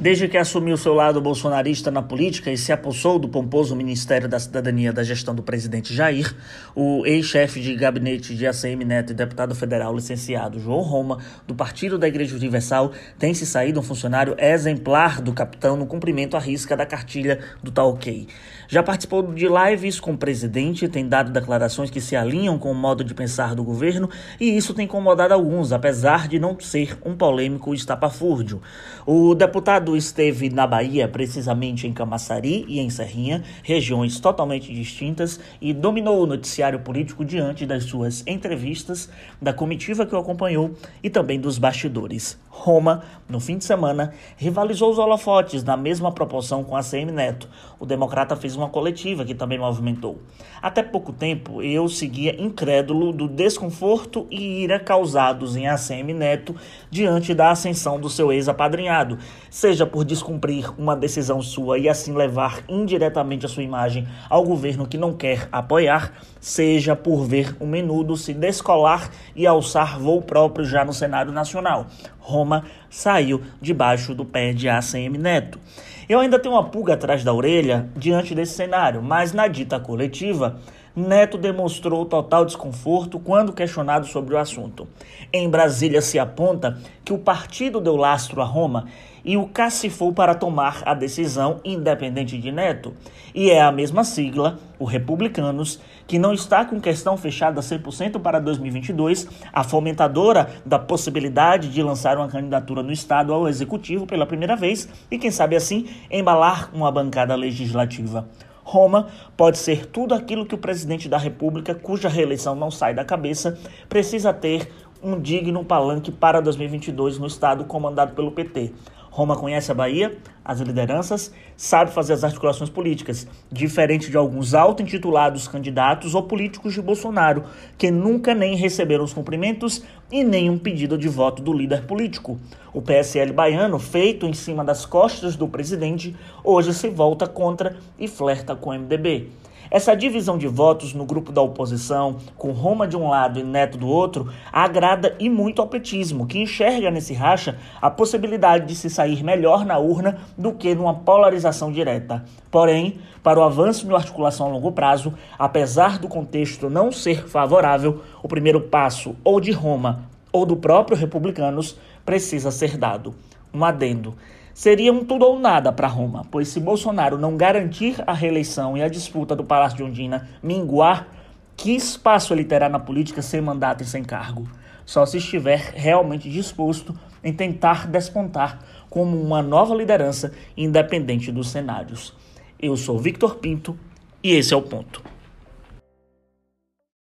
Desde que assumiu seu lado bolsonarista na política e se apossou do pomposo Ministério da Cidadania da gestão do presidente Jair, o ex-chefe de gabinete de ACM Neto e deputado federal licenciado João Roma, do Partido da Igreja Universal, tem se saído um funcionário exemplar do capitão no cumprimento à risca da cartilha do Tá Ok. Já participou de lives com o presidente, tem dado declarações que se alinham com o modo de pensar do governo e isso tem incomodado alguns, apesar de não ser um polêmico estapafúrdio. O deputado esteve na Bahia, precisamente em Camaçari e em Serrinha, regiões totalmente distintas, e dominou o noticiário político diante das suas entrevistas, da comitiva que o acompanhou e também dos bastidores. Roma, no fim de semana, rivalizou os holofotes na mesma proporção com a CM Neto. O democrata fez uma coletiva que também movimentou. Até pouco tempo, eu seguia incrédulo do desconforto e ira causados em ACM Neto diante da ascensão do seu ex-apadrinhado, seja por descumprir uma decisão sua e assim levar indiretamente a sua imagem ao governo que não quer apoiar, seja por ver o menudo se descolar e alçar voo próprio já no cenário nacional. Roma saiu debaixo do pé de ACM Neto. Eu ainda tenho uma pulga atrás da orelha diante desse cenário, mas na dita coletiva, Neto demonstrou total desconforto quando questionado sobre o assunto. Em Brasília se aponta que o partido deu lastro a Roma e o cacifou para tomar a decisão independente de Neto. E é a mesma sigla, o Republicanos, que não está com questão fechada 100% para 2022, a fomentadora da possibilidade de lançar uma candidatura no Estado ao Executivo pela primeira vez e, quem sabe assim, embalar uma bancada legislativa. Roma pode ser tudo aquilo que o presidente da República, cuja reeleição não sai da cabeça, precisa ter um digno palanque para 2022 no estado comandado pelo PT. Roma conhece a Bahia, as lideranças, sabe fazer as articulações políticas, diferente de alguns auto-intitulados candidatos ou políticos de Bolsonaro, que nunca nem receberam os cumprimentos e nem um pedido de voto do líder político. O PSL baiano, feito em cima das costas do presidente, hoje se volta contra e flerta com o MDB. Essa divisão de votos no grupo da oposição, com Roma de um lado e Neto do outro, agrada e muito ao petismo, que enxerga nesse racha a possibilidade de se sair melhor na urna do que numa polarização direta. Porém, para o avanço de articulação a longo prazo, apesar do contexto não ser favorável, o primeiro passo ou de Roma ou do próprio Republicanos precisa ser dado. Um adendo. Seria um tudo ou nada para Roma, pois se Bolsonaro não garantir a reeleição e a disputa do Palácio de Ondina minguar, que espaço ele terá na política sem mandato e sem cargo? Só se estiver realmente disposto em tentar despontar como uma nova liderança independente dos cenários. Eu sou Victor Pinto e esse é o ponto.